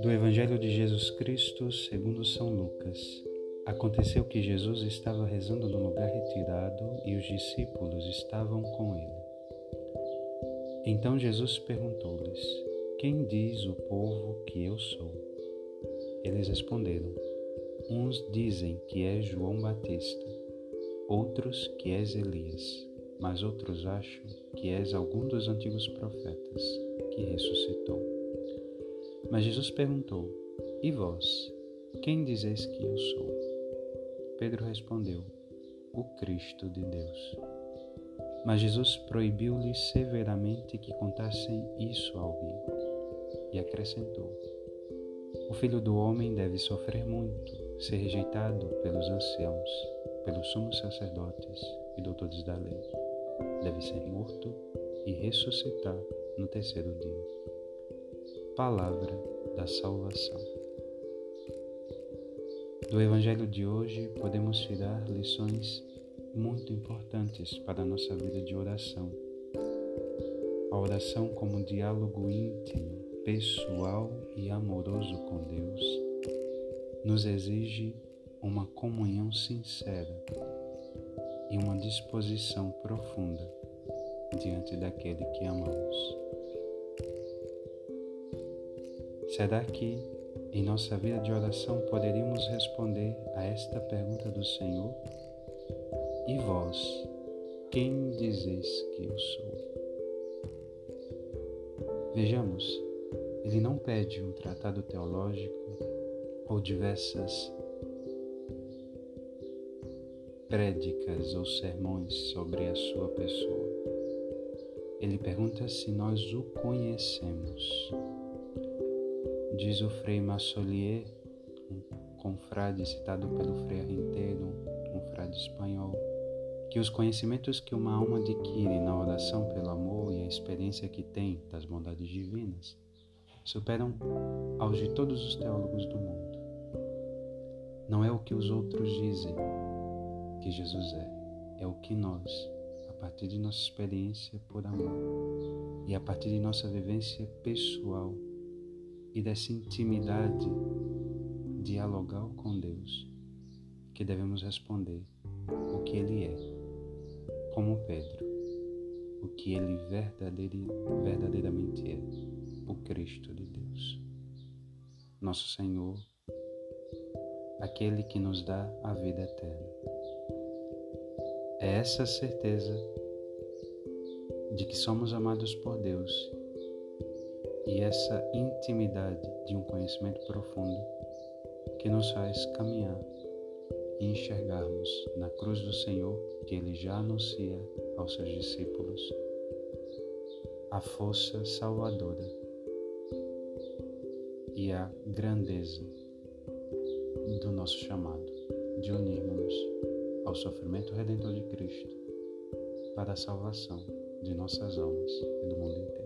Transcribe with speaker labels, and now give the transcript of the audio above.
Speaker 1: Do Evangelho de Jesus Cristo, segundo São Lucas. Aconteceu que Jesus estava rezando num lugar retirado e os discípulos estavam com ele. Então Jesus perguntou-lhes: Quem diz o povo que eu sou? Eles responderam: Uns dizem que é João Batista, outros que és Elias, mas outros acham que és algum dos antigos profetas que ressuscitou. Mas Jesus perguntou: E vós, quem dizeis que eu sou? Pedro respondeu: O Cristo de Deus. Mas Jesus proibiu-lhes severamente que contassem isso a alguém e acrescentou: O filho do homem deve sofrer muito ser rejeitado pelos anciãos, pelos sumos sacerdotes e doutores da lei. Deve ser morto e ressuscitar no terceiro dia. Palavra da salvação. Do Evangelho de hoje podemos tirar lições muito importantes para a nossa vida de oração. A oração como diálogo íntimo, pessoal e amoroso com Deus nos exige uma comunhão sincera e uma disposição profunda diante daquele que amamos. Será que em nossa vida de oração poderíamos responder a esta pergunta do Senhor? E vós, quem dizeis que eu sou? Vejamos, ele não pede um tratado teológico ou diversas prédicas ou sermões sobre a sua pessoa. Ele pergunta se nós o conhecemos. Diz o Frei Massolier, um confrade citado pelo Frei Arrinteiro, um frade espanhol, que os conhecimentos que uma alma adquire na oração pelo amor e a experiência que tem das bondades divinas superam aos de todos os teólogos do mundo. Não é o que os outros dizem que Jesus é, é o que nós, a partir de nossa experiência por amor e a partir de nossa vivência pessoal e dessa intimidade dialogal com Deus, que devemos responder o que Ele é, como Pedro, o que Ele verdadeiramente é, o Cristo de Deus. Nosso Senhor aquele que nos dá a vida eterna. É essa certeza de que somos amados por Deus e essa intimidade de um conhecimento profundo que nos faz caminhar e enxergarmos na cruz do Senhor que Ele já anuncia aos seus discípulos a força salvadora e a grandeza do nosso chamado de unirmos ao sofrimento redentor de Cristo para a salvação de nossas almas e do mundo inteiro.